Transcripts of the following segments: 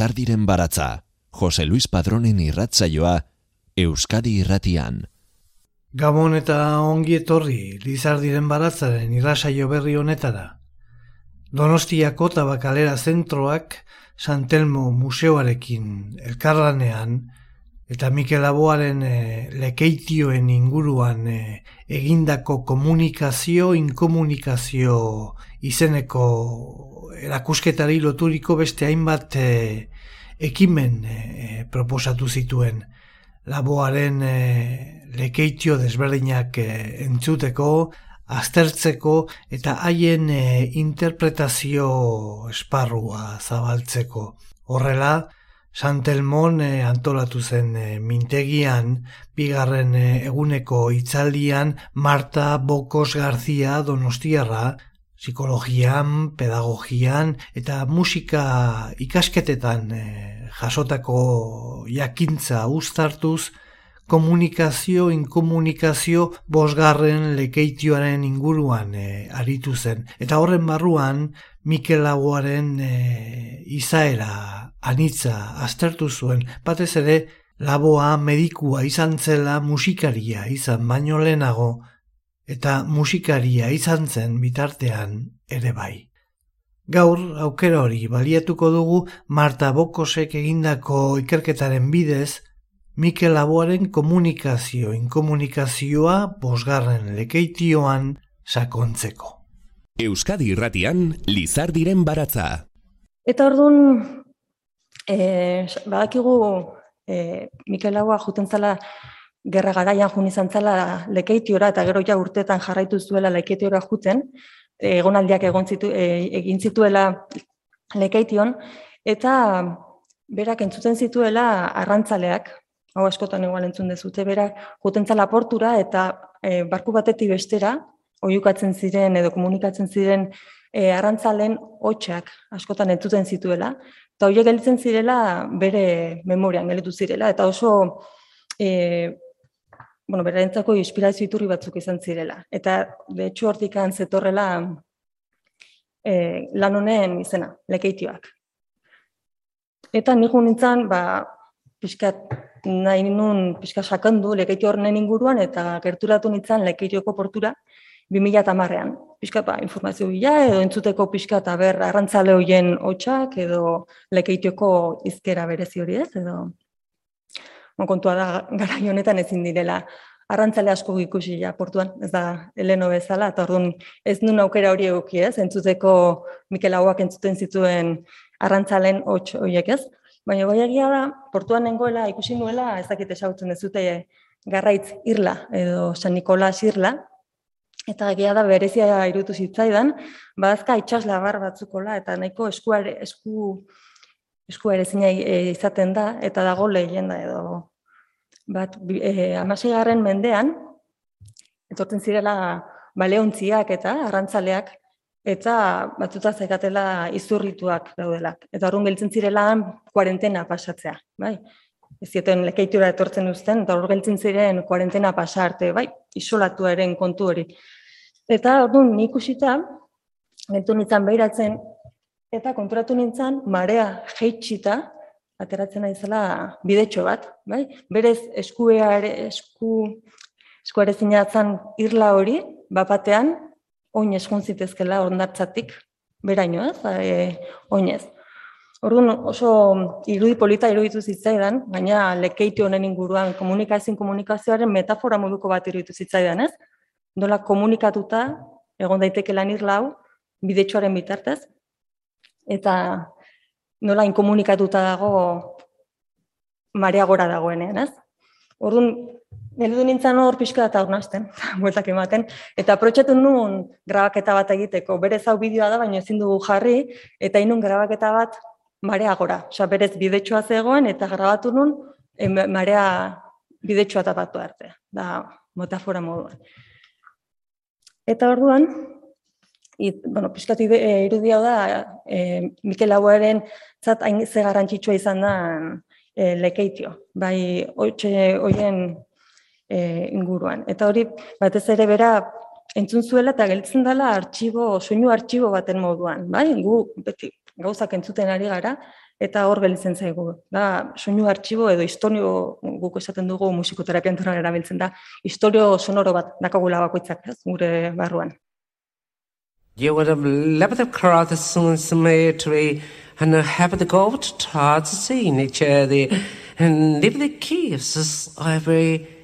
Lizardiren baratza, Jose Luis Padronen irratzaioa, Euskadi irratian. Gabon eta ongi etorri Lizardiren baratzaren irrasaio berri honetara. Donostiako tabakalera zentroak Santelmo museoarekin elkarlanean eta Mikel Aboaren e, lekeitioen inguruan e, egindako komunikazio, inkomunikazio izeneko erakusketari loturiko beste hainbat e, ekimen e, proposatu zituen. Laboaren e, lekeitio desberdinak e, entzuteko, aztertzeko eta haien e, interpretazio esparrua zabaltzeko. Horrela, Santelmon e, antolatu zen e, mintegian, bigarren e, eguneko itzaldian Marta Bokos Garzia Donostiarra, psikologian, pedagogian eta musika ikasketetan eh, jasotako jakintza uztartuz, komunikazio, inkomunikazio bosgarren lekeitioaren inguruan e, aritu zen. Eta horren barruan, Mikel Lagoaren eh, izaera anitza aztertu zuen, batez ere, laboa medikua izan zela musikaria izan baino lehenago, eta musikaria izan zen bitartean ere bai. Gaur aukera hori baliatuko dugu Marta Bokosek egindako ikerketaren bidez Mikel Laboaren komunikazio inkomunikazioa bosgarren lekeitioan sakontzeko. Euskadi irratian Lizardiren baratza. Eta orduan, e, badakigu e, Mikel Laboa juten zala gerra garaian jun izan zela lekeitiora eta gero ja urtetan jarraitu zuela lekeitiora juten, egonaldiak egon zitu, e, egin zituela lekeition, eta berak entzuten zituela arrantzaleak, hau askotan igual entzun dezute, berak juten zela portura eta e, barku batetik bestera, oiukatzen ziren edo komunikatzen ziren e, arrantzalen hotxak askotan entzuten zituela, eta horiek gelditzen zirela bere memorian gelitu zirela, eta oso e, bueno, berarentzako inspirazio iturri batzuk izan zirela. Eta, de hecho, hortikan zetorrela e, lan honen izena, lekeitioak. Eta nigu nintzen, ba, pixkat, nahi nun, pixka sakandu lekeitio horren inguruan, eta gerturatu nintzen lekeitioko portura, 2000 tamarrean. Pixka, ba, informazio bila, edo entzuteko pixka eta ber, arrantzale hoien hotxak, edo lekeitioko izkera berezi hori ez, edo kontua da gara honetan ezin direla arrantzale asko ikusi ja portuan, ez da Eleno bezala, eta orduan ez nun aukera hori egoki ez, entzuteko Mikel Hauak entzuten zituen arrantzalen hots horiek ez. Baina bai egia da, portuan nengoela ikusi nuela, ez dakit esautzen dezute garraitz irla edo San Nikolas irla, eta egia da berezia irutu zitzaidan, badazka itxasla bar batzukola, eta nahiko eskuare, esku, esku ere izaten da, eta dago lehenda edo bat, e, amaseigarren mendean, etortzen zirela baleontziak eta arrantzaleak, eta batzuta zaikatela izurrituak daudelak. Eta horren geltzen zirela kuarentena pasatzea, bai? Ez zieten lekeitura etortzen uzten, eta horren geltzen ziren kuarentena pasarte, bai? Isolatuaren kontu hori. Eta orduan nik usita, gentu nintzen behiratzen, eta konturatu nintzen, marea jeitxita, ateratzen naizela bidetxo bat, bai? Berez eskuea ere esku eskuare zinatzen irla hori, bapatean oin eskun zitezkela ondartzatik beraino, ez? E, oinez. Orduan oso irudi polita iruditu zitzaidan, baina lekeiti honen inguruan komunikazioen komunikazioaren metafora moduko bat iruditu zitzaidan, ez? Nola komunikatuta egon daiteke lan irla hau bidetxoaren bitartez eta nola inkomunikatuta dago marea gora dagoenean, ez? Orduan, geldu nintzen hor pixka eta ornasten, bueltak ematen, eta aprotxatu nuen grabaketa bat egiteko, berez hau bideoa da, baina ezin dugu jarri, eta inun grabaketa bat marea gora, oza, berez bidetxoa zegoen, eta grabatu nuen e, marea bidetxoa tapatu arte, da metafora moduan. Eta orduan, It, bueno, pixkatu e, irudia da, e, Mikel Lauaren zat hain ze garrantzitsua izan da e, lekeitio, bai hoien e, inguruan. Eta hori, batez ere bera, entzun zuela eta geltzen dela artxibo, soinu artxibo baten moduan, bai? Gu beti gauzak entzuten ari gara, eta hor gelditzen zaigu. Da, soinu artxibo edo historio guk esaten dugu musikoterapian turan erabiltzen da, historio sonoro bat dakagula bakoitzak, ez, gure barruan. You would have loved the crowd the song cemetery and have the go to start to see each other and leave the kisses every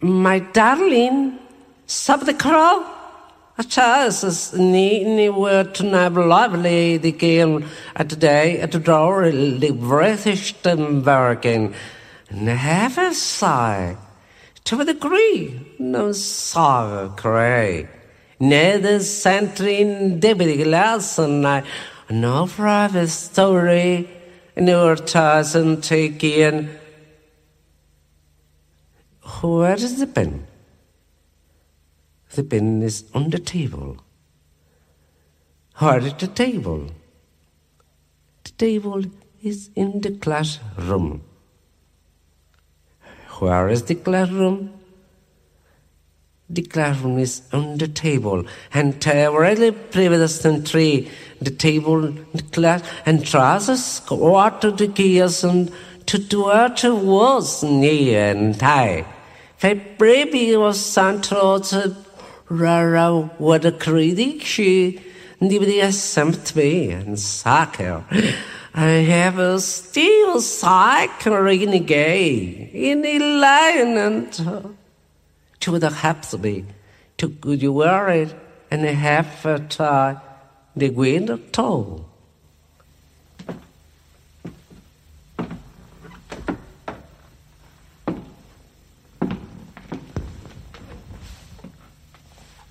my darling sub the crowd Charles ni ni were to have lively the game at the day at the door the British and have a sigh. To a degree no sorrow cray. Neither centering David Larson I no private story. Nor Charles and taking where is the pen the bin is on the table. Where is the table? The table is in the classroom. Where is the classroom? The classroom is on the table, and really previous tree, the table, the class, and trousers out to the gears and to do what was near and tie. I believe it was Santos Rara word critic. She lived in St. and soccer. I have a steel still cycling gay in the line and to the helps me to good worry and have a time the wind told.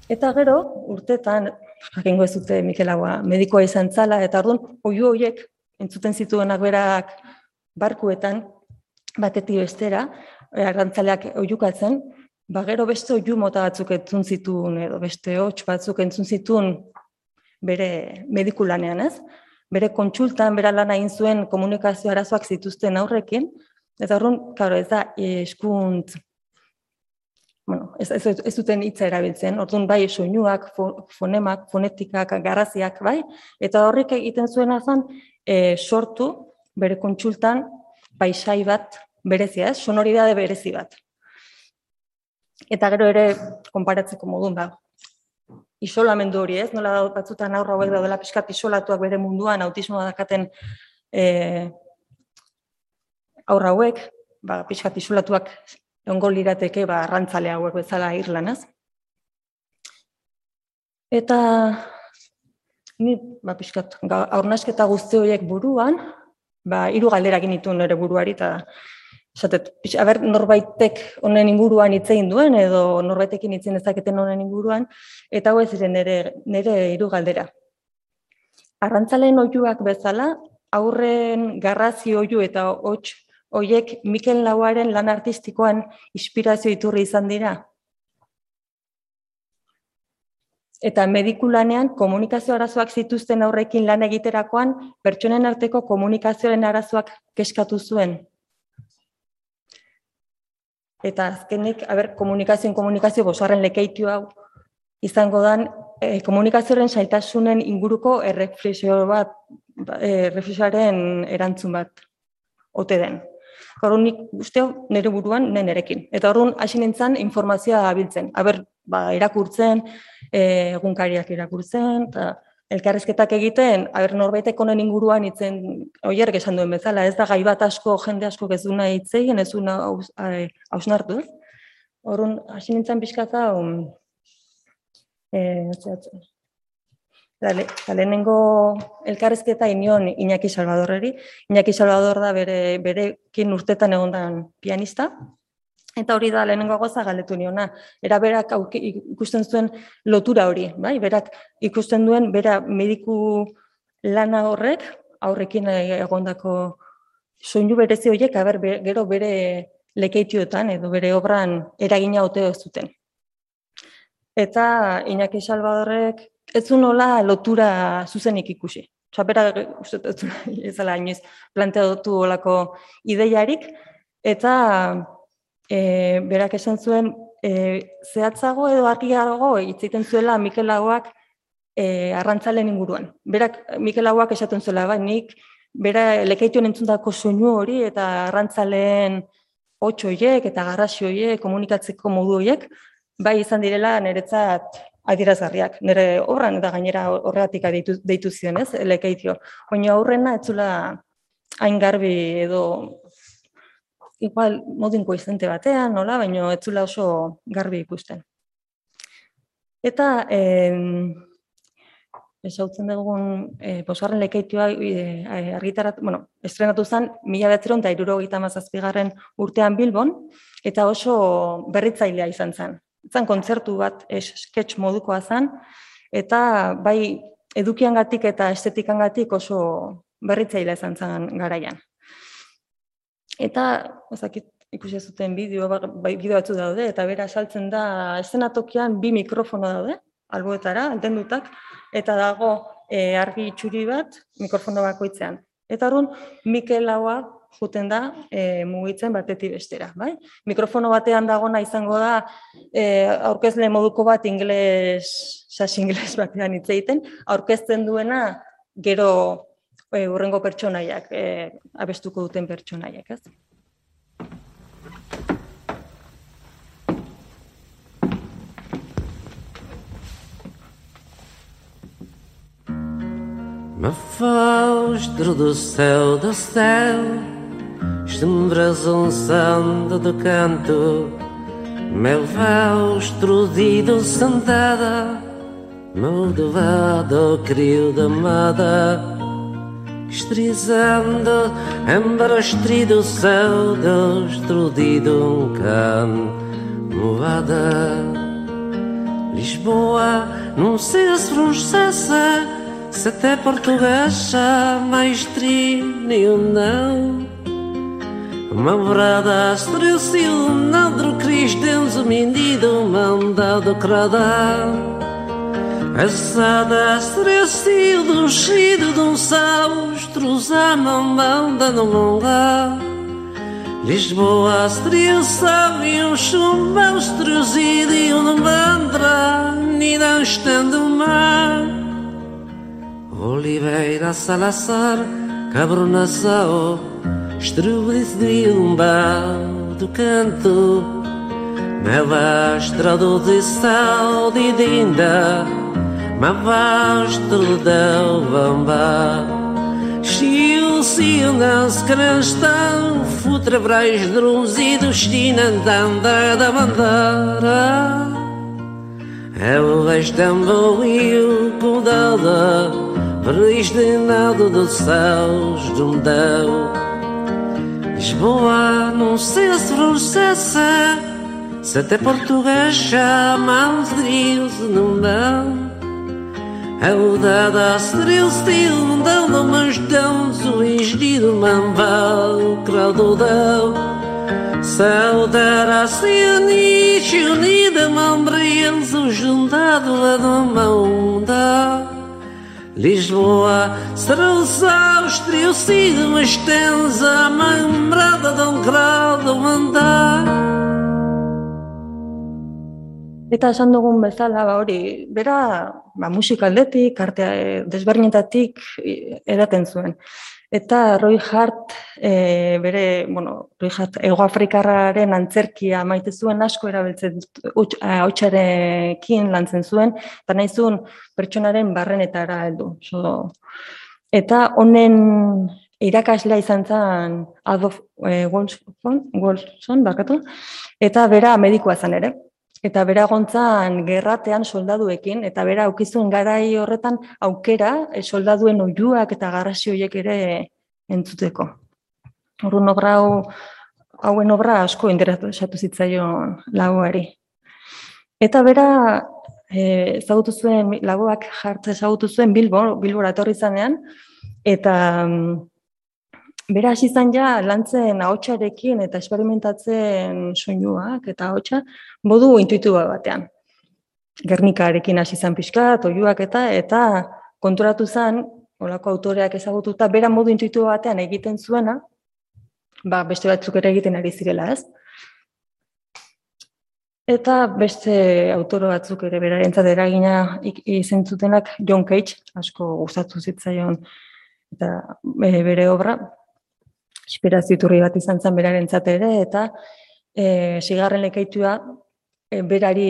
Eta gero, urtetan, jakingo ez dute Mikelagoa medikoa izan zala, eta orduan, oio horiek, entzuten zituenak berak barkuetan, batetik bestera, arrantzaleak oiukatzen, ba gero beste oiu mota batzuk entzun zituen, edo beste hots batzuk entzun zituen bere medikulanean, ez? Bere kontsultan, bera lana egin zuen komunikazio arazoak zituzten aurrekin, eta orduan, claro, ez da, eskunt bueno, ez, ez, ez duten hitza erabiltzen, orduan bai soinuak, fonemak, fonetikak, garraziak, bai, eta horrek egiten zuena zen e, sortu bere kontsultan paisai bat berezia, ez? sonoridade berezi bat. Eta gero ere konparatzeko modun da. Isolamendu hori, ez? Nola da batzutan aurra hauek daudela pixkat isolatuak bere munduan autismoa dakaten e, aurra hauek, ba, pixkat isolatuak ongo lirateke ba, arrantzale hauek bezala irlanaz. Eta ni ba, pixkat, aurnasketa guzti horiek buruan, ba, iru galderak initu nire buruari, eta esatet, aber, norbaitek honen inguruan hitzein duen, edo norbaitekin hitzein ezaketen honen inguruan, eta hau ez ziren nire, nire iru galdera. Arrantzaleen oiuak bezala, aurren garrazi oiu eta hots hoiek Mikel Lauaren lan artistikoan inspirazio iturri izan dira. Eta medikulanean komunikazio arazoak zituzten aurrekin lan egiterakoan pertsonen arteko komunikazioaren arazoak keskatu zuen. Eta azkenik, aber, komunikazioen komunikazio bosarren lekeitio hau izango dan e, komunikazioaren saitasunen inguruko erreflexio bat, e, erantzun bat ote den. Gaur nik usteo nire buruan ne nerekin. Eta horren hasi nintzen informazioa abiltzen. Aber, ba, irakurtzen, e, egunkariak irakurtzen, eta elkarrezketak egiten, aber norbaitek honen inguruan itzen, oier esan duen bezala, ez da gai bat asko, jende asko ez duna itzegin, ez duna hausnartu. Horren hasi nintzen pixkata, um, e, Da, lehenengo elkarrezketa inion Iñaki Salvadorreri. Iñaki Salvador da bere, berekin urtetan egondan pianista. Eta hori da lehenengo goza galetu niona. Era berak ikusten zuen lotura hori, bai? Berak ikusten duen bera mediku lana horrek aurrekin egondako soinu berezi horiek aber gero bere lekeitioetan edo bere obran eragina ote zuten. Eta Iñaki Salvadorrek ez zu nola lotura zuzenik ikusi. Osa, bera, uste, ez zela inoiz planteatu olako ideiarik, eta e, berak esan zuen, e, zehatzago edo argiago itziten zuela Mikel Lagoak e, arrantzalen inguruan. Berak, Mikel Lagoak esaten zuela, bai, nik, bera, lekeitu entzundako soinu hori, eta arrantzaleen hotxoiek eta garrasioiek, komunikatzeko modu horiek, bai izan direla niretzat adierazgarriak. Nire horran eta gainera horregatik deitu, deitu zion, ez, lekeitio. Baina aurrena etzula hain garbi edo igual modin koizente batean, nola, baina etzula oso garbi ikusten. Eta eh, esautzen dugun eh, posgarren lekeitioa eh, argitarat, bueno, estrenatu zen mila betzeron eta iruro mazazpigarren urtean Bilbon, eta oso berritzailea izan zen zan kontzertu bat sketch modukoa zen, eta bai edukiangatik eta estetikangatik oso berritzaile izan zen garaian. Eta, ezakit, ikusi zuten bideo, ba, bai bideo batzu daude, eta bera saltzen da eszenatokian bi mikrofono daude, alboetara, entendutak, eta dago e, argi itxuri bat mikrofono bakoitzean. Eta horren, Mikel Laua juten da e, mugitzen batetik bestera. Bai? Mikrofono batean dagona izango da e, aurkezle moduko bat ingles, sas ingles batean hitz egiten, aurkezten duena gero e, urrengo pertsonaiak, e, abestuko duten pertsonaiak. Ez? Me faustro do céu, do céu Estembrazam sando do canto Meu vaustro dido sentada Meu devado querido amada Estrizando embarastrido céu Destrudido um can moada Lisboa não se francesa Se até portuguesa mais nenhum não uma morada astrou-se o nadro cristão Zumindido mandado cradar Açada astrou-se o do doxido De um saustro mão mamanda no longa. Lisboa astrou-se E um chumbão astrou-se E um mandra Nina o mar. Oliveira Salazar Cabronazão estrubece de um baldo canto, malastra de saúde dinda, mavastro da bamba. Chiu-se nas crastão, futra brais drums e do andando da bandeira. Eu vejo também o cudada, Veriste nada dos céus de um Deus. Lisboa não sei se processa se até português chamam de grilos não dão. o dada a seril stil, não dão, não mas dão, zoingido, mambal, craudodão. Saudar a cianiche unida, o juntado, ladão, mão, dão. Lisboa será o Áustria, o sigo uma extensa membrada de um grado andar. Eta esan dugun bezala, ba, hori, bera, ba, musika aldetik, arte desberdinetatik edaten zuen. Eta Roy Hart, e, bere, bueno, Roy Hart, Ego Afrikarraren antzerkia maite zuen asko erabiltzen hotxarekin lantzen zuen, eta nahi zuen pertsonaren barrenetara heldu. So, eta honen irakaslea izan zen Adolf e, Wolfson, bakatu, eta bera medikoa zen ere eta bera gontzan gerratean soldaduekin, eta bera aukizuen garai horretan aukera e, soldaduen oiuak eta garrasi horiek ere entzuteko. Horren obra hau, hauen obra asko interesatu zitzaion lagoari. Eta bera e, ezagutu zuen, lagoak jartze ezagutu zuen Bilbo, Bilbora etorri zanean, eta mm, Bera hasi izan ja lantzen ahotsarekin eta esperimentatzen soinuak eta ahotsa modu intuitibo batean. Gernikarekin hasi zan pixka, toiuak eta, eta konturatu zen, olako autoreak ezagututa, bera modu intuitu batean egiten zuena, ba, beste batzuk ere egiten ari zirela, ez? Eta beste autoro batzuk ere berarentzat eragina izen zutenak John Cage, asko gustatu zitzaion eta e, bere obra, inspirazio iturri bat izan zen berarentzat ere, eta e, sigarren lekaitua e, berari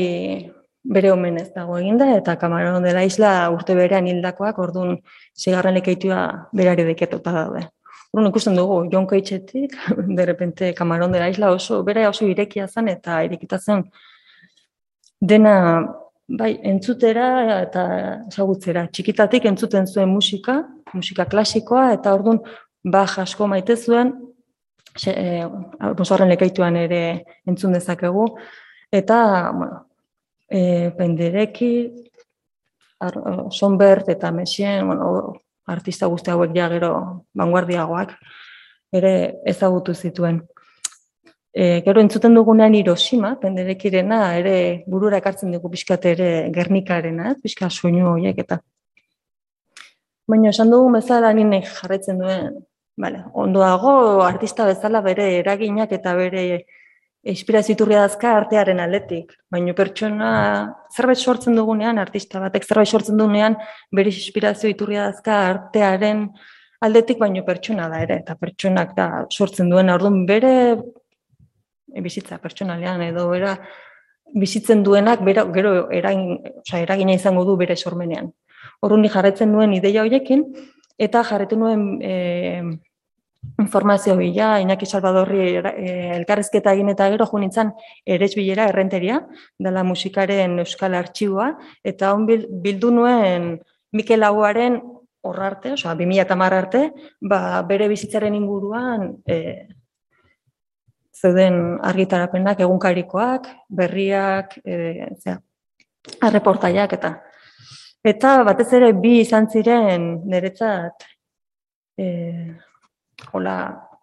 bere omenez dago eginda, eta Kamaron dela isla urte berean hildakoak, orduan sigarren lekaitua berari deketota daude. Orduan ikusten dugu, John Cageetik, de repente Kamaron dela isla oso, bere oso irekia zen eta irekita zen dena bai, entzutera eta ezagutzera. Txikitatik entzuten zuen musika, musika klasikoa, eta orduan ba asko maite zuen, e, lekaituan ere entzun dezakegu, eta, bueno, e, pendereki, ar, sonbert eta mesien, bueno, artista guzti hauek ja gero vanguardiagoak, ere ezagutu zituen. E, gero entzuten dugunean Hiroshima, penderekirena, ere burura ekartzen dugu pixkat ere Gernikarena, pixka soinu horiek eta. Baina esan dugu bezala nire jarretzen duen, vale, ondoago artista bezala bere eraginak eta bere inspiraziturria dazka artearen aldetik. Baina pertsona zerbait sortzen dugunean, artista batek zerbait sortzen dugunean, bere inspirazio iturria dazka artearen aldetik, baino pertsona da ere, eta pertsonak da sortzen duen, orduan bere bizitza pertsonalean edo bera bizitzen duenak bera, gero eragin, oza, eragina izango du bere sormenean. Horrun jarretzen duen ideia horiekin, eta jarretu nuen e, informazio bila, Inaki Salvadorri e, elkarrezketa egin eta gero junintzan eres bilera errenteria, dela musikaren euskal artxiboa, eta hon bildu nuen Mikel Aguaren horrarte, oza, 2000 eta arte, ba, bere bizitzaren inguruan e, zeuden argitarapenak egunkarikoak, berriak, e, zera, arreportaiak eta eta batez ere bi izan ziren niretzat e, hola,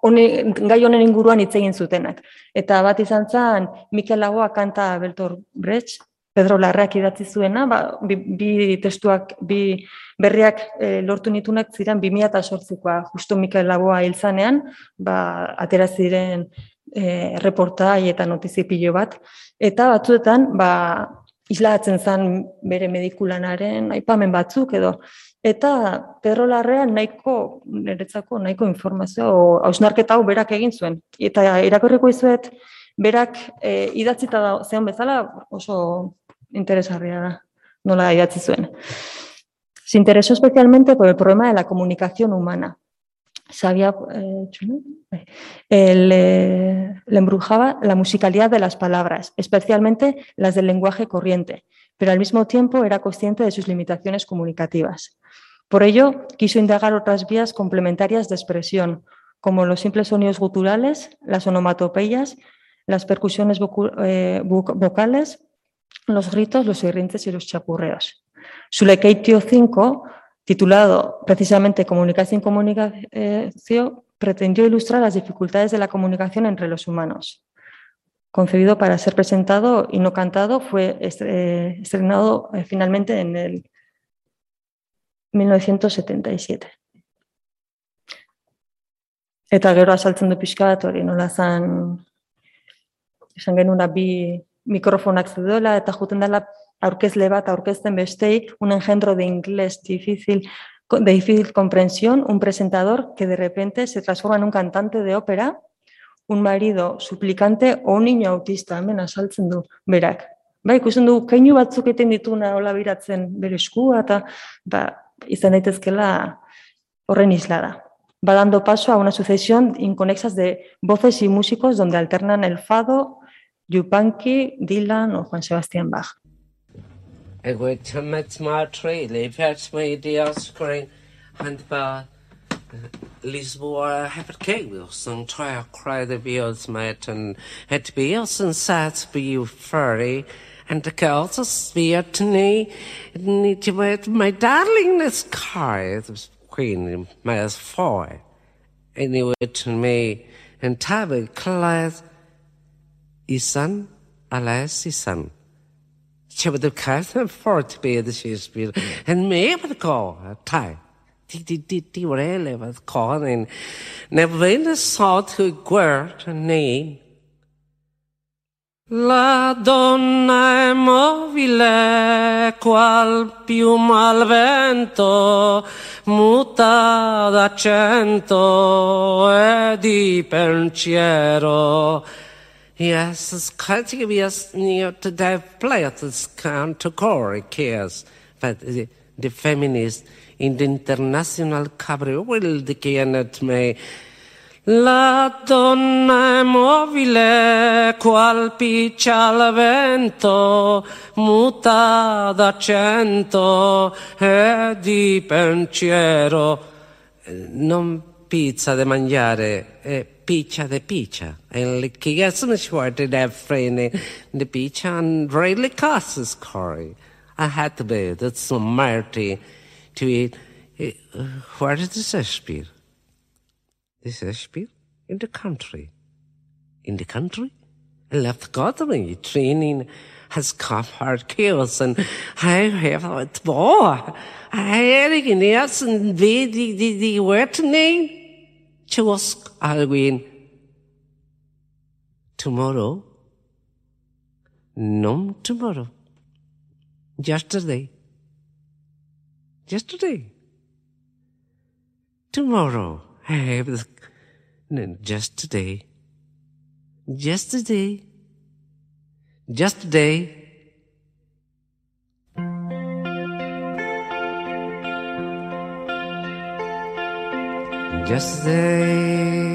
hone, gai honen inguruan hitz egin zutenak. Eta bat izan zen Mikel Lagoa kanta Beltor Brecht, Pedro Larrak idatzi zuena, ba, bi, bi testuak, bi berriak e, lortu nitunak ziren 2008koa, justo Mikel Lagoa hil zanean, ba, atera ziren e, reportai eta notizipilo bat, eta batzuetan, ba, islatzen zen bere medikulanaren aipamen batzuk edo, eta Pedro Larrea nahiko, niretzako nahiko informazio, hausnarketa hau berak egin zuen. Eta irakorriko izuet, berak e, idatzita da zeon bezala oso interesarria da, nola idatzi zuen. Se interesó especialmente por el problema de la comunicación humana. Sabía, eh, eh, le, embrujaba la musicalidad de las palabras, especialmente las del lenguaje corriente, pero al mismo tiempo era consciente de sus limitaciones comunicativas. Por ello, quiso indagar otras vías complementarias de expresión, como los simples sonidos guturales, las onomatopeyas, las percusiones eh, vocales, los gritos, los irrintes y los chapurreos. Su Lekeitio 5 titulado precisamente Comunicación y Comunicación, pretendió ilustrar las dificultades de la comunicación entre los humanos. Concebido para ser presentado y no cantado, fue eh, estrenado eh, finalmente en el 1977. Eta gero asaltzen du pixka bat hori nola zan aurkezle bat aurkezten bestei, un engendro de inglés difícil, de difícil comprensión, un presentador que de repente se transforma en un cantante de ópera, un marido suplicante o un niño autista, hemen asaltzen du berak. Ba, ikusten du, keinu batzuk eten dituna hola biratzen bere eskua, eta ba, izan daitezkela horren isla. Va dando paso a una sucesión inconexas de voces y músicos donde alternan el fado, Yupanqui, Dylan o Juan Sebastián Bach. I went to meet my tree, They out me the screen, and by Lisboa, I have a key, Wilson, try to cry the views, mate, and it be us inside for you, furry, and the girls are sweet to me, and it be my darling, this car, the queen, my four, and it to me, and Tabby, Claire, Isan, Alas, Isan. Diceva del carattere forte di Shakespeare. En mee met elkaar, tijd. Die, die, die, die rellen met elkaar. En naar binnen zat geguurd nee. La donna è mobile qual più al vento, muta d'accento e di pensiero. Yes, to be us near to players come to core cares, but the, the feminist in the international cabaret will the cannot me La donna è mobile, qual piccia al vento, muta d'accento e di pensiero. Non pizza da mangiare, è piccia de piccia. E le chiesano sguardi da frene, the piccia and really costs curry. I had to be, that's so mighty to eat. Eh, where did this spear? This Ashby in the country. In the country? Left Godwin training has come hard chaos and I have it more. I had yes and the the the word name Chusk Alwin. Tomorrow? No tomorrow. Yesterday. Yesterday. Tomorrow. I have the just today. Just today. Just today. Just today.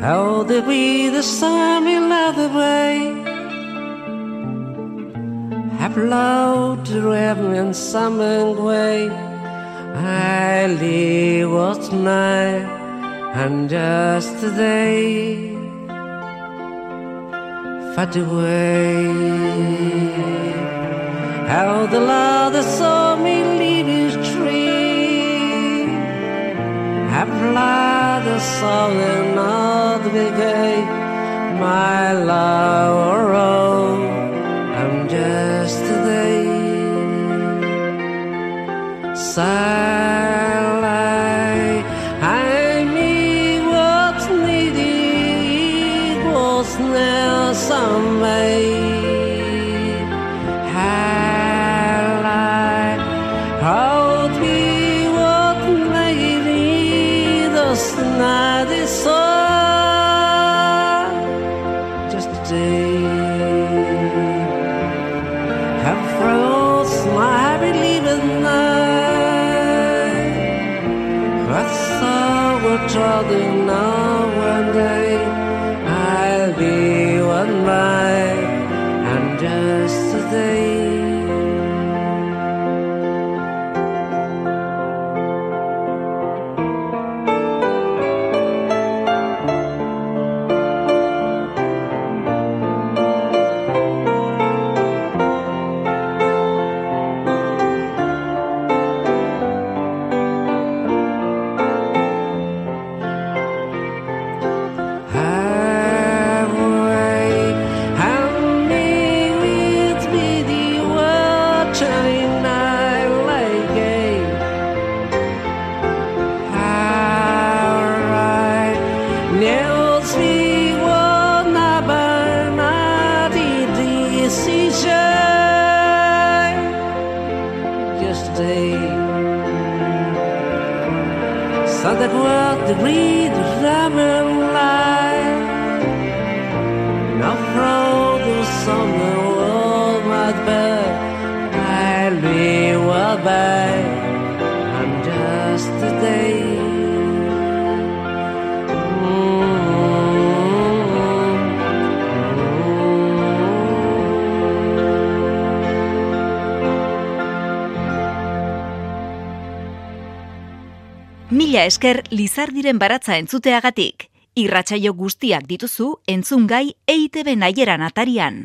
How did we the sun in the way? Have loved the reverend summer way. I live what's night and just today fade away. How the love that saw me leave his tree, how the that saw another big day, my love arose. And just today, sad. say Esker Lizardiren baratza entzuteagatik. Irratsaio guztiak dituzu entzungai EITB naieran atarian.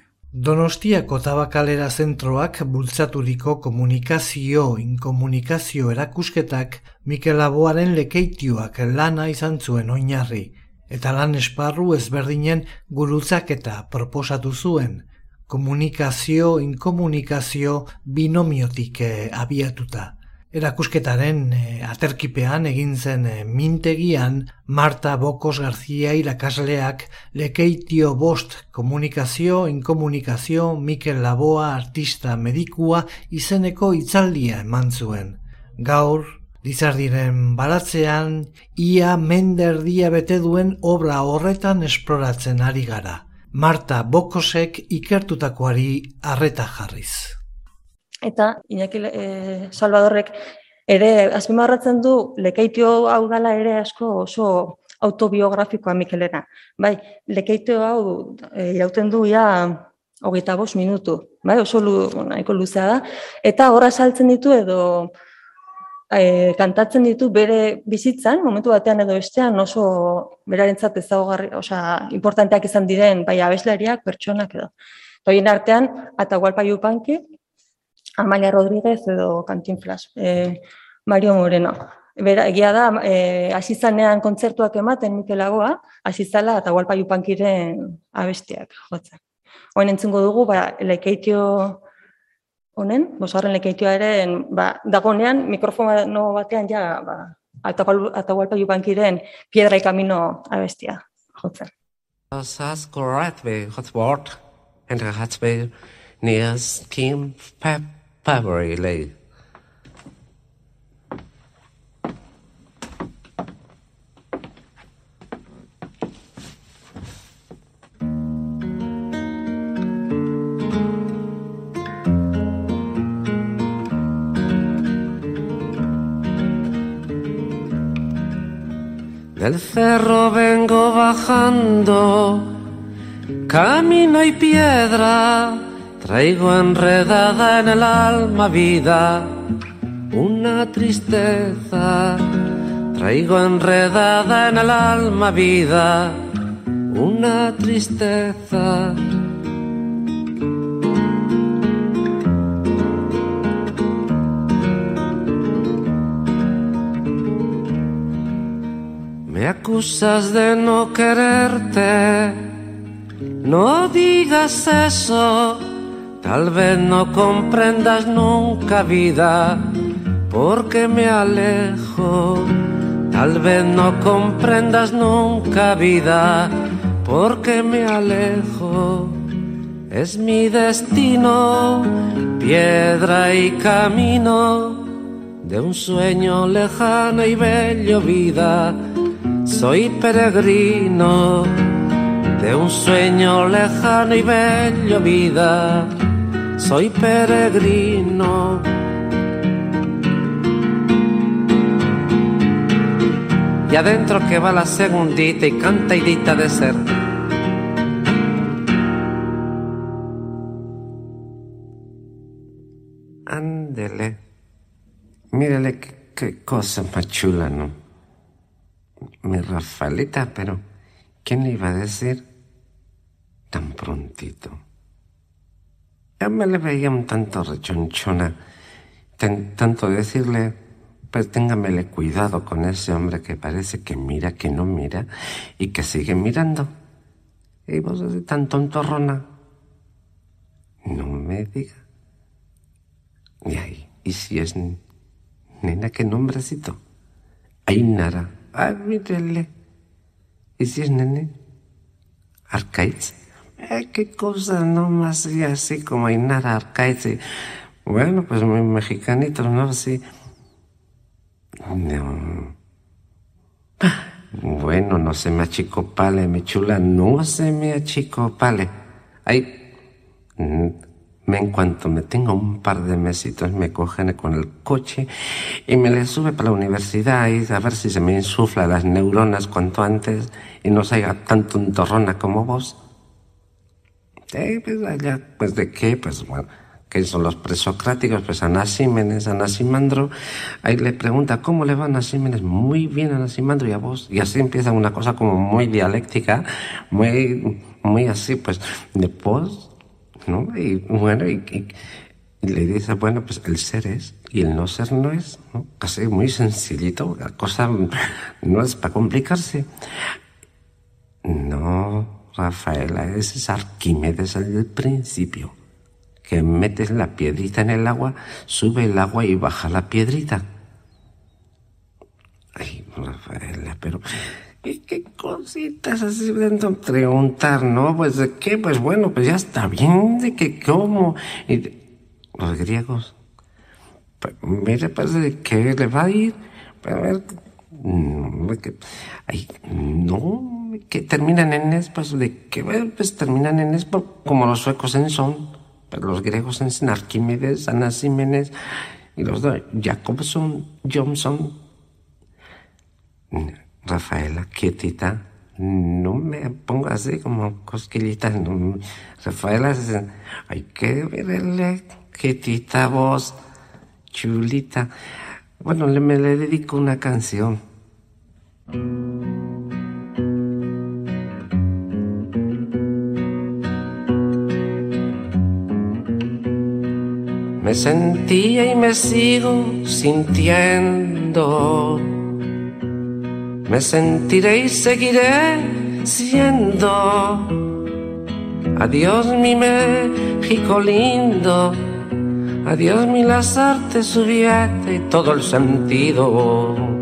Donostiako tabakalera zentroak bultzaturiko komunikazio inkomunikazio erakusketak Mikel Aboaren lekeitioak lana izan zuen oinarri, eta lan esparru ezberdinen gurutzak eta proposatu zuen, komunikazio, inkomunikazio binomiotik eh, abiatuta. Erakusketaren eh, aterkipean egin zen eh, mintegian Marta Bokos Garzia irakasleak lekeitio bost komunikazio, inkomunikazio, Mikel Laboa artista medikua izeneko itzaldia eman zuen. Gaur, Lizardiren baratzean, ia menderdia bete duen obra horretan esploratzen ari gara. Marta Bokosek ikertutakoari arreta jarriz eta Iñaki e, Salvadorrek ere azpimarratzen du lekeitio hau dala ere asko oso autobiografikoa Mikelena. Bai, lekeitio hau e, irauten du ja hogeita bost minutu, bai, oso lu, nahiko luzea da, eta horra saltzen ditu edo e, kantatzen ditu bere bizitzan, momentu batean edo bestean oso berarentzat ezagugarri, osea, importanteak izan diren, bai, abeslariak, pertsonak edo. Toien artean, Atahualpa Yupanqui, Amalia Rodríguez edo Cantinflas, e, Mario Moreno. Bera, egia da, e, asizanean kontzertuak ematen Mikelagoa, asizala eta gualpa jupankiren abestiak jotzen. Hoen entzungo dugu, ba, lekeitio honen, bosarren lekeitioa ere, ba, dagonean, mikrofono batean ja, ba, Atahualpa Yupankiren piedra y camino abestia jotzen. Zasko ratbe, hotbord, entre hatbe, nias kim pep, Late. Del cerro vengo bajando, camino y piedra Traigo enredada en el alma vida una tristeza. Traigo enredada en el alma vida una tristeza. Me acusas de no quererte, no digas eso Tal vez no comprendas nunca vida, porque me alejo. Tal vez no comprendas nunca vida, porque me alejo. Es mi destino, piedra y camino de un sueño lejano y bello vida. Soy peregrino de un sueño lejano y bello vida soy peregrino. Y adentro que va la segundita y canta y dita de ser. Ándele. Mírele qué, cosa más chula, ¿no? Mi Rafaelita, pero ¿quién le iba a decir tan prontito? Ya me le veía un tanto rechonchona, tanto decirle, pues téngamele cuidado con ese hombre que parece que mira, que no mira y que sigue mirando. Y vos así tan tontorrona. No me diga. Y ahí, ¿y si es nena, qué nombrecito? Ainara. Ah, mírele. ¿Y si es nene? Arcaiz. Eh, qué cosa no más y así como Inara Arcaiz. Bueno, pues mi mexicanito, ¿no? Sí. No. Bueno, no se me achicopale, mi chula, no se me achicopale. Ay, mm, me en cuanto me tengo un par de mesitos me cogen con el coche y me le sube para la universidad y a ver si se me insufla las neuronas cuanto antes y no salga tanto un torrona como vos. Eh, pues allá, pues de qué, pues bueno, que son los presocráticos, pues Anasímenes, Anasimandro, ahí le pregunta, ¿cómo le va a Anasímenes? Muy bien Anasimandro y a vos, y así empieza una cosa como muy dialéctica, muy, muy así, pues, de pos, ¿no? Y bueno, y, le dice, bueno, pues el ser es y el no ser no es, ¿no? Casi muy sencillito, la cosa no es para complicarse. No, Rafaela, ese es Arquímedes el principio. Que metes la piedrita en el agua, sube el agua y baja la piedrita. Ay, Rafaela, pero ¿qué, cositas así de preguntar, no? Pues de qué, pues bueno, pues ya está bien, de que cómo. Y los griegos, pues, mire, pues de qué le va a ir. Pues, a ver, mm, ay, no, que terminan en es, pues de que, pues terminan en es, como los suecos en son, pues los griegos en Arquímedes, Anasímenes, y los dos, Jacobson, Johnson, Rafaela, quietita, no me pongo así como cosquillita. Rafaela, hay que verle, quietita voz, chulita. Bueno, le, me le dedico una canción. Me sentía y me sigo sintiendo me sentiré y seguiré siendo. Adiós mi México lindo, adiós mi las artes, y todo el sentido.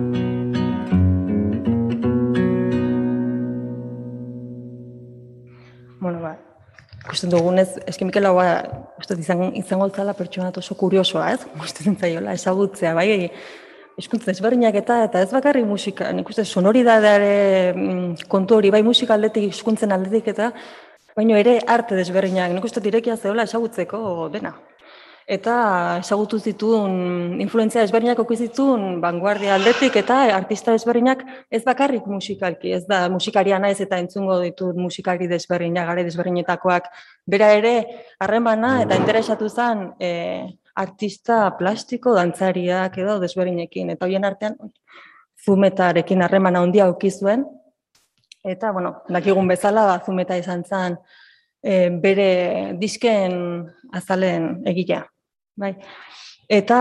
Ikusten dugunez, eski Mikel hau, uste izan, izango zala pertsona oso kuriosoa, ez? Gustatzen zaiola, esagutzea, bai, Eskuntza ezberdinak eta eta ez bakarri musika, nik uste sonoridadeare mm, kontu hori, bai musika aldetik, eskuntzen aldetik eta baino ere arte desberdinak, nik uste direkia zehola esagutzeko dena. Eta esagutu zituen, influentzia ezberdinak okizitun, vanguardia aldetik eta artista ezberdinak ez bakarrik musikalki, ez da musikaria naiz eta entzungo ditut musikari desberdinak, gare desberdinetakoak, bera ere harremana eta interesatu zen, e, artista plastiko, dantzariak edo desberinekin. Eta hoien artean, zumetarekin harremana handia auki zuen. Eta, bueno, dakigun bezala, ba, zumeta izan zen e, bere disken azalen egilea. Bai. Eta,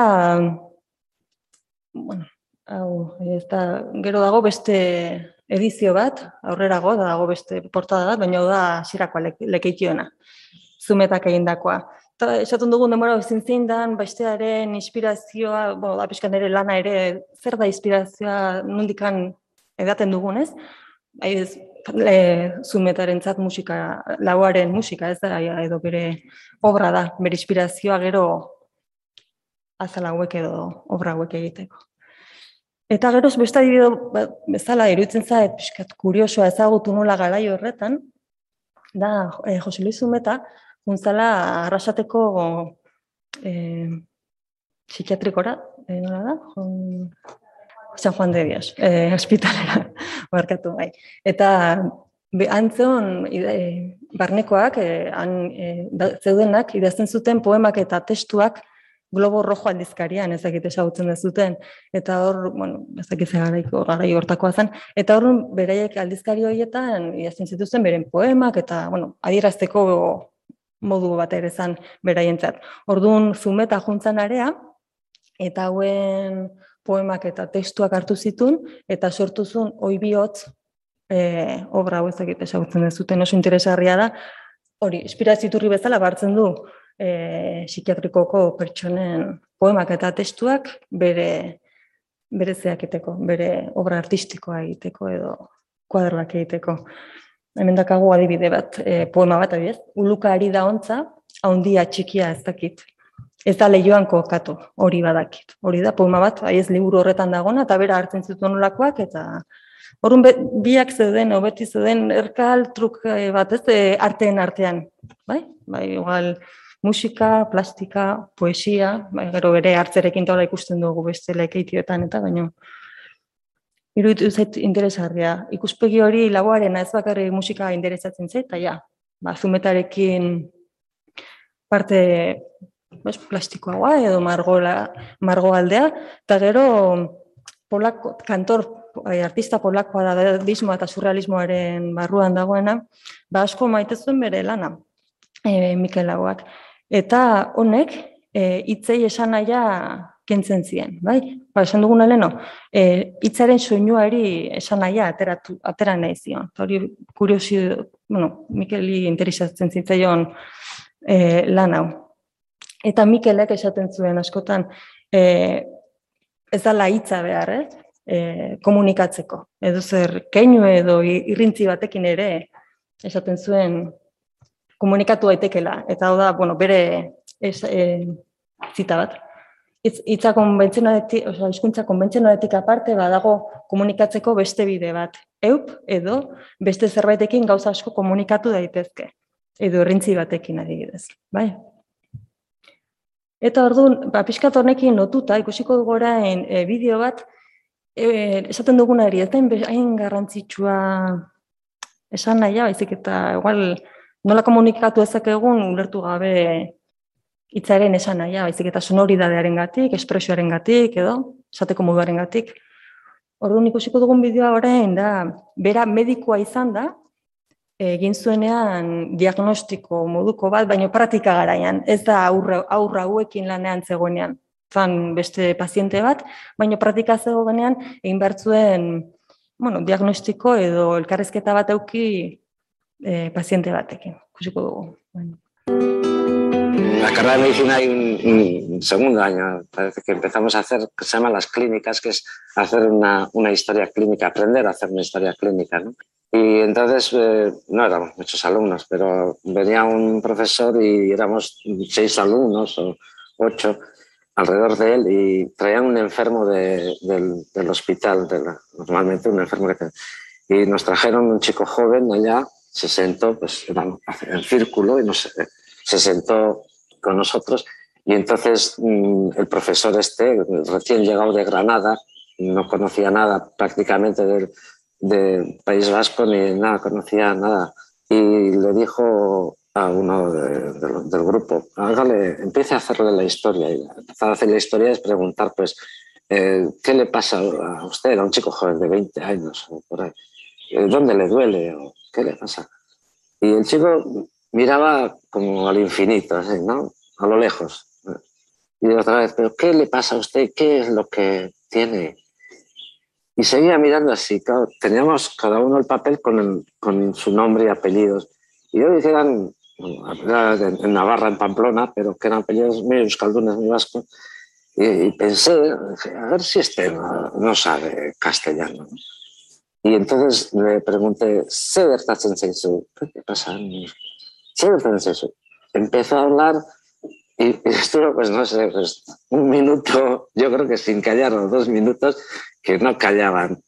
bueno, hau, ez da, gero dago beste edizio bat, aurrerago, dago beste portada bat, baina da zirakoa lekeitiona, zumetak egindakoa. Eta esaten dugun demora ezin zein dan, bestearen inspirazioa, bo, da pixkan ere lana ere, zer da inspirazioa nundikan edaten dugun, ez? Bai, ez, le, zumetaren zat musika, lauaren musika, ez da, edo bere obra da, bere inspirazioa gero azala hauek edo obra hauek egiteko. Eta gero, beste adibideo ba, bezala, iruditzen zait, pixkat kuriosoa ezagutu nola garai horretan, da, eh, Jose Luis Zumeta, Unzala arrasateko e, psikiatrikora, e, nola da? Jon... San Juan de Dios, e, hospitalera, barkatu bai. Eta be, antzeon e, barnekoak, e, han, e, zeudenak, idazten zuten poemak eta testuak globo rojo aldizkarian, ezakit esagutzen dezuten, eta hor, bueno, ezakit garaiko, garai hortakoa zen, eta hor, beraiek aldizkari horietan, idazten zituzten beren poemak, eta, bueno, adierazteko modu bat ere zan beraientzat. Orduan zumeta juntzan area, eta hauen poemak eta testuak hartu zitun, eta sortu zuen oi bihotz e, obra hau ezagit esagutzen dezuten oso interesarria da, hori, inspiraziturri bezala bartzen du e, psikiatrikoko pertsonen poemak eta testuak bere bere zeakiteko, bere obra artistikoa egiteko edo kuadroak egiteko hemen dakagu adibide bat, e, poema bat adibidez, uluka ari da ontza, haundia txikia ez dakit. Ez da lehioan kokatu, hori badakit. Hori da, poema bat, ez liburu horretan dagona, eta bera hartzen zuten nolakoak, eta horren biak zeuden, obeti zeuden, erkal truk bat ez, e, arteen artean. Bai, bai, igual, musika, plastika, poesia, bai, gero bere hartzerekin tola ikusten dugu beste lekeitioetan, eta baino, iruditu zait interesarria. Ikuspegi hori laguaren ez bakarri musika interesatzen zait, eta ja, ba, zumetarekin parte bas, plastikoa edo margola, margo aldea, eta gero polako, kantor, ai, artista polakoa da dismo eta surrealismoaren barruan dagoena, ba asko maite zuen bere lana, e, Mikel Lagoak. Eta honek, e, itzei esan naia kentzen ziren, bai? Ba, esan dugun aleno, e, itzaren soinuari esan nahia ateratu, atera nahi zion. Hori kuriosi bueno, Mikeli interesatzen zitzaion e, lan hau. Eta Mikelek esaten zuen askotan, e, ez da hitza behar, eh? e, komunikatzeko. Edo zer, keinu edo irrintzi batekin ere, esaten zuen, komunikatu daitekela. Eta da, bueno, bere ez, e, zita bat. Itza konbentzionaletik, oza, izkuntza konbentzionaletik aparte badago komunikatzeko beste bide bat. Eup, edo beste zerbaitekin gauza asko komunikatu daitezke. Edo errintzi batekin adibidez. Bai? Eta orduan, ba, pixkat honekin lotuta, ikusiko dugu orain e, bideo bat, e, esaten duguna eri, ez da hain garrantzitsua esan nahia, baizik eta igual nola komunikatu ezak egun ulertu gabe hitzaren esan nahia, baizik eta sonoridadearen gatik, espresioaren gatik, edo, esateko moduaren gatik. Orduan ikusiko dugun bideoa orain da, bera medikoa izan da, egin zuenean diagnostiko moduko bat, baino praktika garaian, ez da aurra, aurra hauekin lanean zegoenean. Zan beste paziente bat, baino praktika zegoenean egin bertzuen bueno, diagnostiko edo elkarrezketa bat euki e, paziente batekin. Ikusiko dugu. La carrera de medicina hay un, segundo año, parece que empezamos a hacer, que se llama las clínicas, que es hacer una, una historia clínica, aprender a hacer una historia clínica. ¿no? Y entonces, eh, no éramos muchos alumnos, pero venía un profesor y éramos seis alumnos o ocho alrededor de él y traían un enfermo de, del, del, hospital, de la, normalmente un enfermo que Y nos trajeron un chico joven allá, se sentó, pues era en círculo y nos, se sentó con nosotros. Y entonces mm, el profesor este, recién llegado de Granada, no conocía nada prácticamente del, País Vasco ni nada, conocía nada. Y le dijo a uno del grupo, hágale, empiece a hacerle la historia. Y empezar a hacer la historia es preguntar, pues, eh, ¿qué le pasa a usted, a un chico joven de 20 años por ahí? ¿Dónde le duele o qué le pasa? Y el chico miraba como al infinito, así, ¿no? a lo lejos. Y otra vez, ¿pero qué le pasa a usted? ¿Qué es lo que tiene? Y seguía mirando así, teníamos cada uno el papel con, con su nombre y apellidos. Y yo dije, eran en Navarra, en Pamplona, pero que eran apellidos muy euskaldunes, muy vascos. Y, pensé, a ver si este no, sabe castellano. Y entonces le pregunté, ¿qué pasa? Empezó a hablar y estuvo, pues no sé, pues, un minuto, yo creo que sin callar, o dos minutos, que no callaban.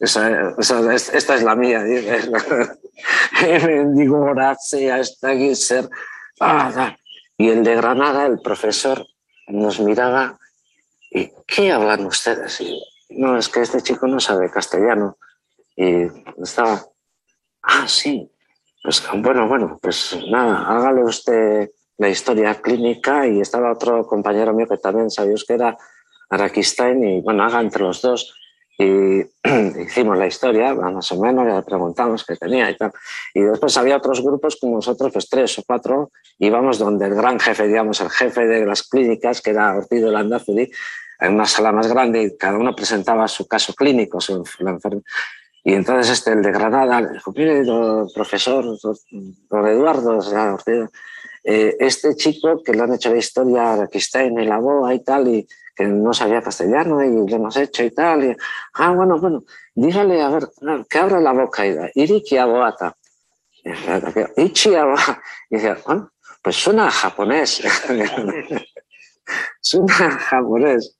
Esa, esa, esta es la mía, ser. Y el de Granada, el profesor, nos miraba y ¿qué hablan ustedes? Y, no, es que este chico no sabe castellano. Y estaba, ah, sí, pues bueno, bueno, pues nada, hágale usted la historia clínica. Y estaba otro compañero mío que también sabía que era Araquistain. Y bueno, haga entre los dos. Y hicimos la historia, más o menos, le preguntamos qué tenía y tal. Y después había otros grupos como nosotros, pues tres o cuatro, íbamos donde el gran jefe, digamos, el jefe de las clínicas, que era Ortiz de Landazuri, en una sala más grande y cada uno presentaba su caso clínico, su. Y entonces este, el de Granada, le dijo, mire, profesor, don Eduardo, eh, este chico que le han hecho la historia, que está en el boa y tal, y que no sabía castellano y le hemos hecho y tal. Y, ah, bueno, bueno, dígale, a ver, que abra la boca y da, Iriki Aboata. Ichi Aboata. Y dice, bueno, pues suena japonés. suena japonés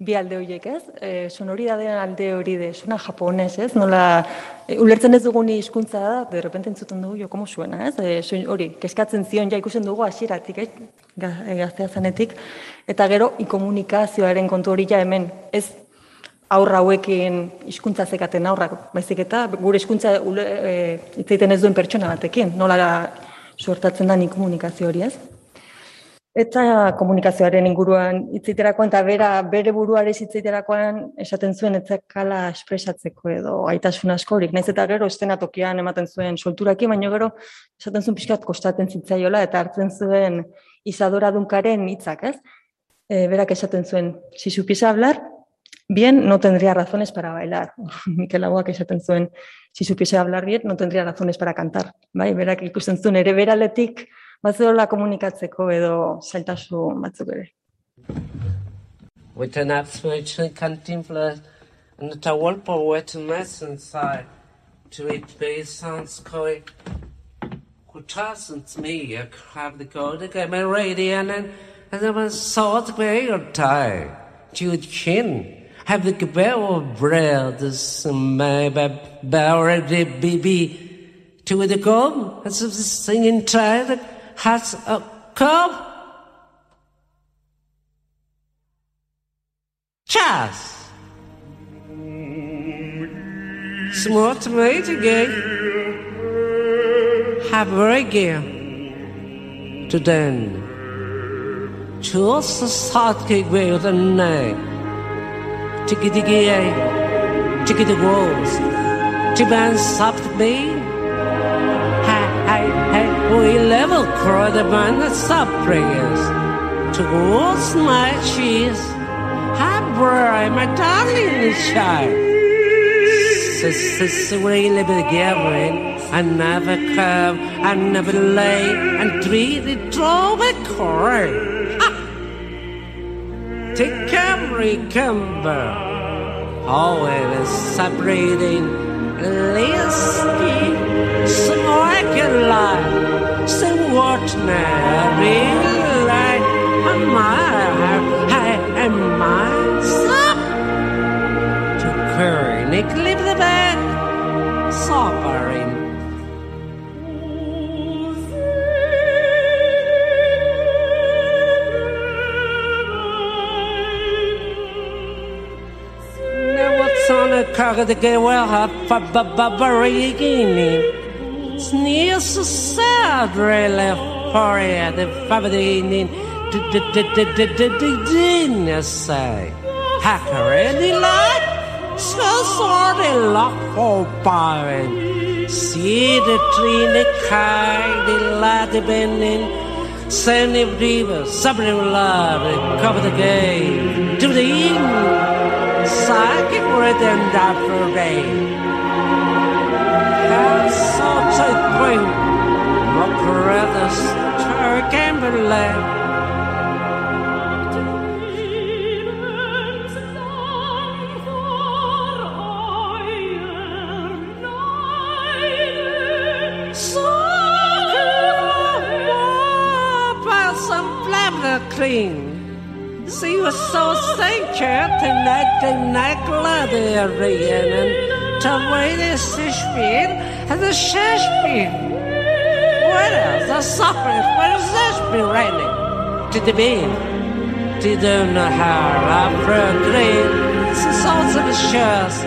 bi alde horiek, ez? E, sonoridadean alde hori de, sona japonez, ez? Nola, e, ulertzen ez dugu ni hizkuntza da, de repente entzuten dugu jo, komo suena, ez? E, hori, keskatzen zion ja ikusen dugu hasieratik, ez? Gaztea zanetik. Eta gero, ikomunikazioaren kontu hori ja hemen, ez? aurra hauekin hizkuntza zekaten aurrak, baizik eta gure hizkuntza e, itzaiten ez duen pertsona batekin, nola suertatzen da ni komunikazio hori, ez? Eta komunikazioaren inguruan hitziterakoan eta bera bere buruare hitziterakoan esaten zuen etzekala espresatzeko edo aitasun askorik. Naiz eta gero tokian ematen zuen solturaki, baina gero esaten zuen pixkat kostaten zitzaiola eta hartzen zuen Isadora Dunkaren hitzak, ez? E, berak esaten zuen, si supisa hablar, bien no tendría razones para bailar. Mikel Aguak esaten zuen, si supiese hablar bien, no tendría razones para cantar. Bai, berak ikusten zuen ere beraletik, batzuela komunikatzeko edo zailtasu batzuk ere. With an absolute contemplate and world for wet mess inside to it be sounds koi who tosses me a crab the gold again my radiant and and I was salt way or tie to chin have the cabell of bread my the baby to the gob as if singing child that has a cup Chas. Smart mate again. Have again. To den. Choose the sidekick with a name. Chiki digi ay, chiki the walls. Chiban sapt me. Hey, hey, hey. We level call the man that sub prayers. Towards my cheese. Hi, bro, my darling is shy. Sicily live together, I never come, I never lay, and treat it all with courage. Take care. Remember, always separating, listy, smoking light, say what Mary like, am I, I am myself. To curry, Nick, leave the bed, supper. carro de guerra Barberini. Sneers sadly for it, the Fabadini, Dinasai. Hacker any light, so sorry lock for Byron. See the tree, kai, the lad, the benin. Send if deeper, sublime love, cover the gate to the evening psychic rhythm that pervades. How such a dream, what brothers Chamberlain. clean. See, you were so safe köpen den Nackladerinnen, Tawanis Spiel, and the Shashpin. What else? The suffering, what is this raining? To the bean, to the Nahara, for green, the salts of the shirts,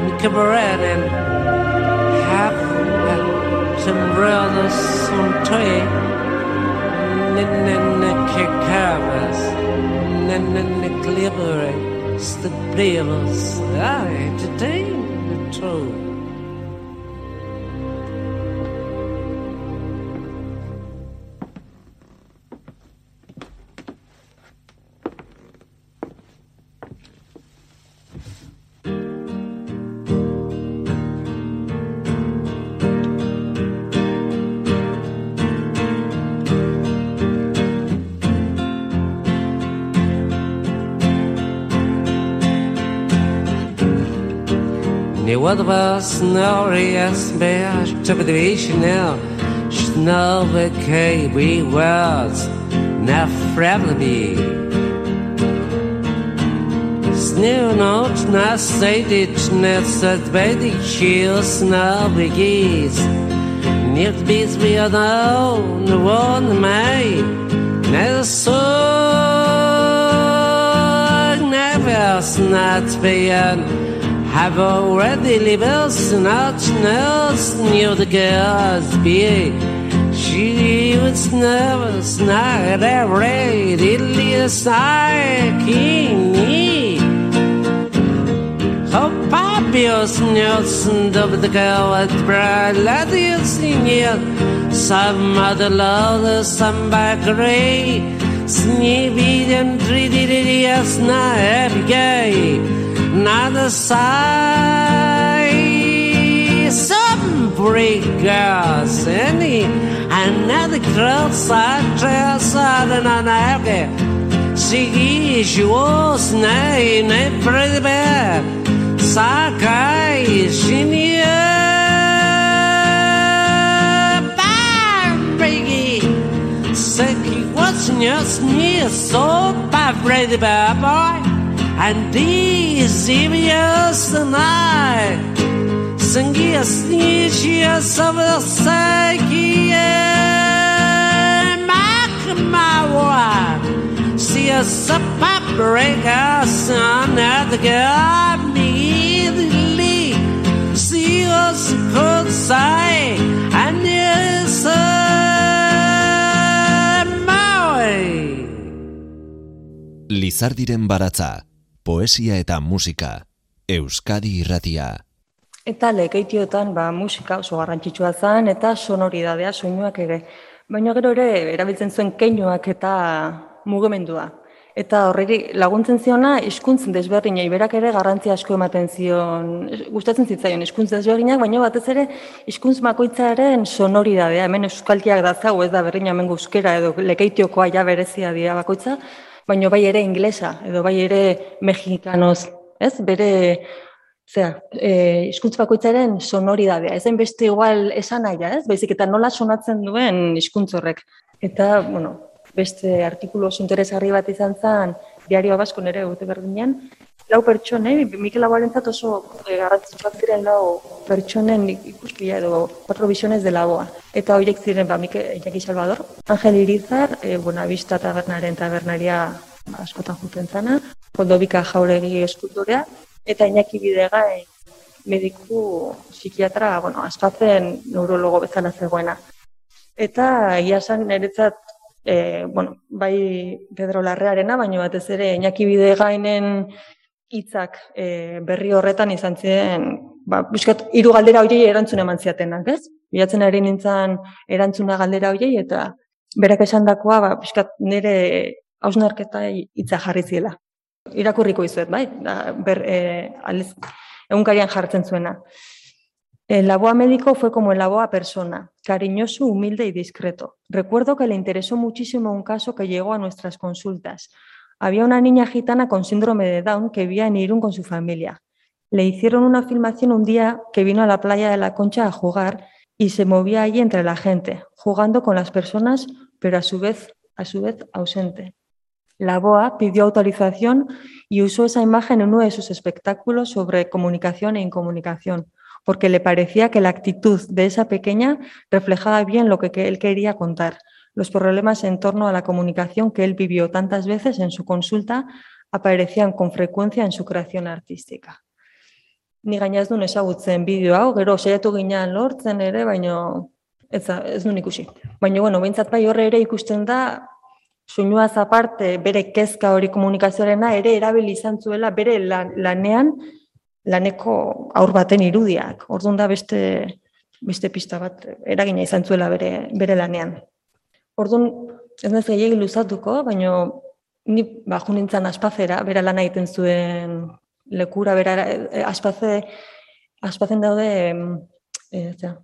and cabaret, and half some brothers, some tree, and then the kick covers, and then the Liberates the bravest, I detain the truth. Водолаз Нория смеяш, че подвищена, Шнове кей би върц на фревлеми. Снилнот на седичница, дведи чил снове гиз. Нет без ми одно, но он май, не сой. Never snat beyond have already livers and out nurse knew the girl's be she was nervous not every little psyche Oh, Papios Nelson of the girl at Brad Ladius in here. Some other love, some by gray. Sneevy and pretty, yes, not every gay. Another sigh, Some break girls, any another girl side dress out and an argue. Sigi juos nay nay prebe sakai shinia barbigi seki what's near so bad ready boy. And these serious tonight singing a sneeze of the psyche mark my wife see a break us on the girl immediately see us could say and yes Lizardiren baratza, poesia eta musika, Euskadi irratia. Eta lekeitiotan ba, musika oso garrantzitsua zen eta sonoridadea soinuak ere. Baina gero ere erabiltzen zuen keinuak eta mugimendua. Eta horreri laguntzen ziona hizkuntz desberdinei berak ere garrantzi asko ematen zion. Gustatzen zitzaion hizkuntz desberdinak, baina batez ere hizkuntz makoitzaren sonoridadea. Hemen euskalkiak da zau, ez da berdina hemen euskera edo lekeitiokoa ja berezia dira bakoitza baino bai ere inglesa, edo bai ere mexikanoz, ez? Bere, zera, e, izkuntz bakoitzaren sonoridadea, ezen beste igual esan nahi, ez? Baizik eta nola sonatzen duen hizkuntz horrek. Eta, bueno, beste artikulu oso interesgarri bat izan zen, diario abasko nere gute berdinean, lau pertsone, Mikel Abarentzat oso e, garrantzitsuak ziren lau pertsonen ikuspila edo cuatro visiones de lagoa. Eta horiek ziren, ba, Mikel Iñaki Salvador, Angel Irizar, e, Buenavista tabernaren tabernaria askotan juten zana, Kondobika jauregi eskultorea, eta Iñaki Bidega, e, mediku psikiatra, bueno, aspatzen neurologo bezala zegoena. Eta, ia san, niretzat, e, bueno, bai Pedro Larrearena, baina batez ere Iñaki Bidegainen hitzak e, berri horretan izan ziren, ba, buskat, hiru galdera hoiei erantzun eman ziatenak, ez? Bilatzen ari nintzen erantzuna galdera hoiei eta berak esandakoa, ba, buskat, nire hausnarketa hitza jarri ziela. Irakurriko izuet, bai? Da, ber, e, aliz, egunkarian jartzen zuena. El laboa médico fue como el laboa persona, cariñoso, humilde y discreto. Recuerdo que le interesó muchísimo un caso que llegó a nuestras consultas. Había una niña gitana con síndrome de Down que vivía en Irún con su familia. Le hicieron una filmación un día que vino a la playa de la Concha a jugar y se movía allí entre la gente, jugando con las personas, pero a su vez, a su vez ausente. La BOA pidió autorización y usó esa imagen en uno de sus espectáculos sobre comunicación e incomunicación, porque le parecía que la actitud de esa pequeña reflejaba bien lo que él quería contar, los problemas en torno a la comunicación que él vivió tantas veces en su consulta aparecían con frecuencia en su creación artística. Ni gainaz duen ezagutzen bideo hau, gero saiatu ginean lortzen ere, baino ez, ez duen ikusi. Baina, bueno, behintzat bai horre ere ikusten da, soinuaz aparte, bere kezka hori komunikazioarena ere erabili izan zuela bere lanean, laneko aur baten irudiak. Orduan da beste, beste pista bat eragina izan zuela bere, bere lanean. Orduan, ez nez gehiagin luzatuko, baina ni baju nintzen aspazera, bera lan egiten zuen lekura, bera e, aspaze, aspazen daude e, zera,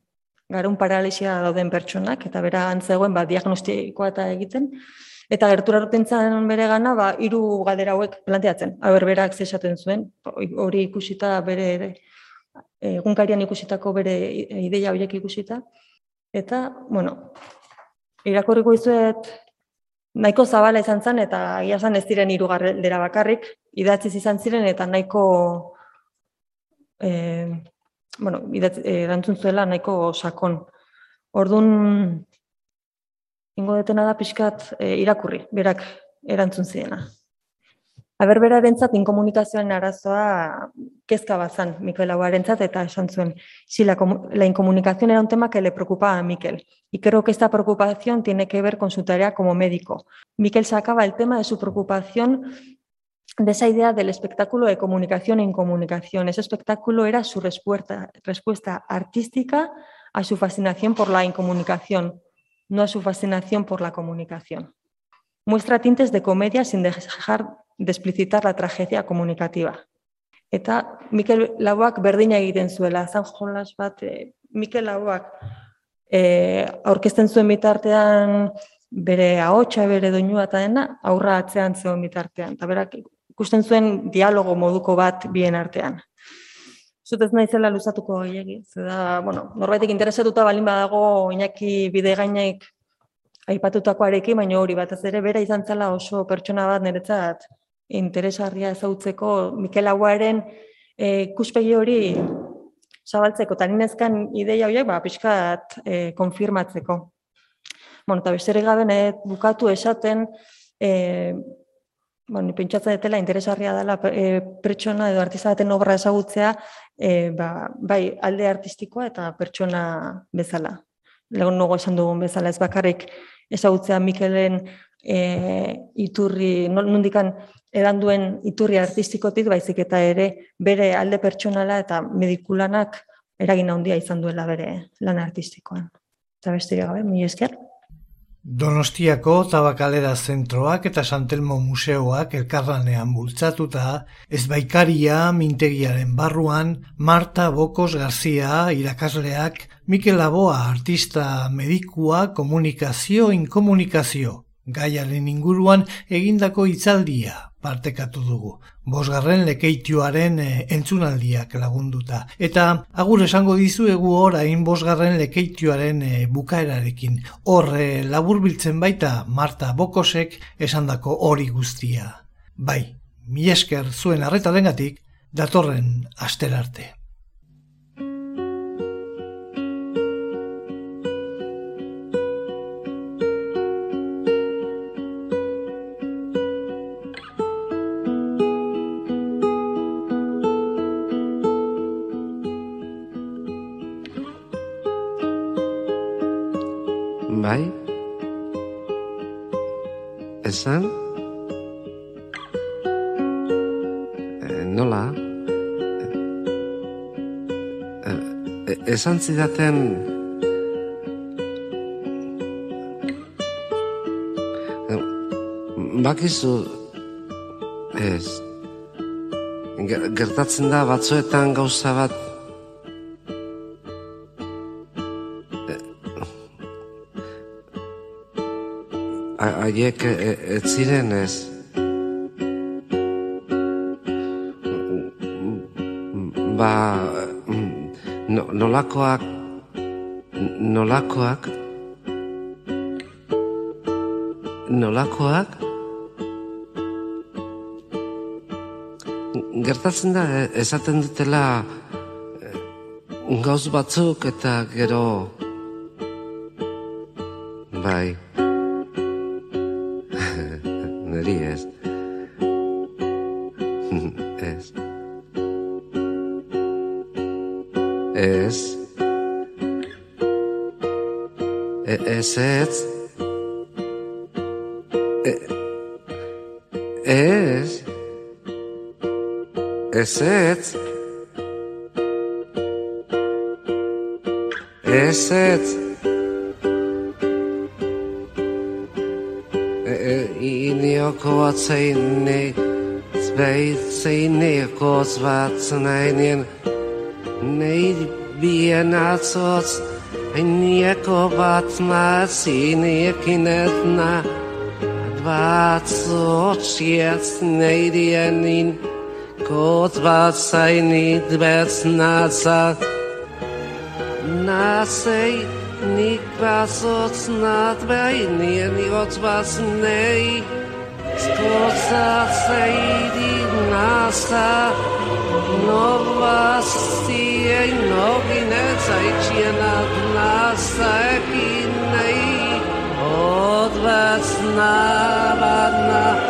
garun paralisia dauden pertsonak, eta bera antzegoen ba, diagnostikoa eta egiten, eta gertura zen bere gana, ba, iru galdera hauek planteatzen, haber berak zesaten zuen, hori ikusita bere ere, egunkarian ikusitako bere ideia horiek ikusita, eta, bueno, irakurriko izuet nahiko zabala izan zen eta ia zen ez diren hiru galdera bakarrik idatziz izan ziren eta nahiko e, bueno, idatz, e, erantzun zuela nahiko sakon. Ordun ingo detena da pixkat e, irakurri, berak erantzun ziena. Aber berarentzat inkomunikazioen arazoa kezka bazan Mikel Aguarentzat eta esan zuen. Si la, la incomunicación era un tema que le preocupaba a Mikel. Y creo que esta preocupación tiene que ver con su tarea como médico. Miquel sacaba el tema de su preocupación de esa idea del espectáculo de comunicación e incomunicación. Ese espectáculo era su respuesta, respuesta artística a su fascinación por la incomunicación, no a su fascinación por la comunicación. Muestra tintes de comedia sin dejar de explicitar la tragedia comunicativa. Eta Mikel Lauak berdina egiten zuela, zan jolas bat, e, Mikel Lauak e, aurkezten zuen bitartean bere ahotsa bere doinua eta dena, aurra atzean zeon bitartean. Eta berak ikusten zuen dialogo moduko bat bien artean. Zut ez naizela luzatuko hiegi. Zeda, bueno, norbaitek interesatuta balin badago Iñaki bide gainek aipatutakoarekin, baina hori batez ere bera izan zela oso pertsona bat niretzat interesarria ezautzeko Mikel Aguaren e, kuspegi hori zabaltzeko, eta ninezkan ideia horiek, ba, pixkat e, konfirmatzeko. Bueno, eta besterik gabe bukatu esaten, e, bueno, pentsatzen dutela interesarria dela e, pertsona edo artista baten obra ezagutzea, e, ba, bai alde artistikoa eta pertsona bezala. Legon nago esan dugun bezala ez bakarrik ezagutzea Mikelen e, iturri, nondikan edan duen iturri artistikotik, baizik eta ere bere alde pertsonala eta medikulanak eragin handia izan duela bere lan artistikoan. Eta besterik gabe, mi esker. Donostiako tabakalera zentroak eta Santelmo museoak elkarranean bultzatuta, ez baikaria mintegiaren barruan, Marta Bokos Garzia irakasleak, Mikel Laboa artista medikua komunikazio inkomunikazio, gaiaren inguruan egindako hitzaldia partekatu dugu. Bosgarren lekeitioaren e, entzunaldiak lagunduta. Eta agur esango dizuegu orain bosgarren lekeitioaren e, bukaerarekin. Hor laburbiltzen baita Marta Bokosek esandako hori guztia. Bai, mi esker zuen arretarengatik datorren asterarte. Esan e, nola? E, e, esan zidaten e, bakizu ez gertatzen da batzuetan gauza bat haiek e, ez ziren ez. Ba, no, nolakoak, nolakoak, nolakoak, gertatzen da, e, esaten dutela e, gauz batzuk eta gero, bai, es es es es es es Inni akkor szénné, szbejt szénné, akkor szvát szénén, négy bienát szocz, Nieko bat mazin ekin etna Bat zotxietz neidienin Kot bat zainit betz nazat Nasei nik bazotz nat Behinien iotz baz nei. Skotzat zaidi nazat Novasti noginec aičienat nasakinai odvesnavadna atseines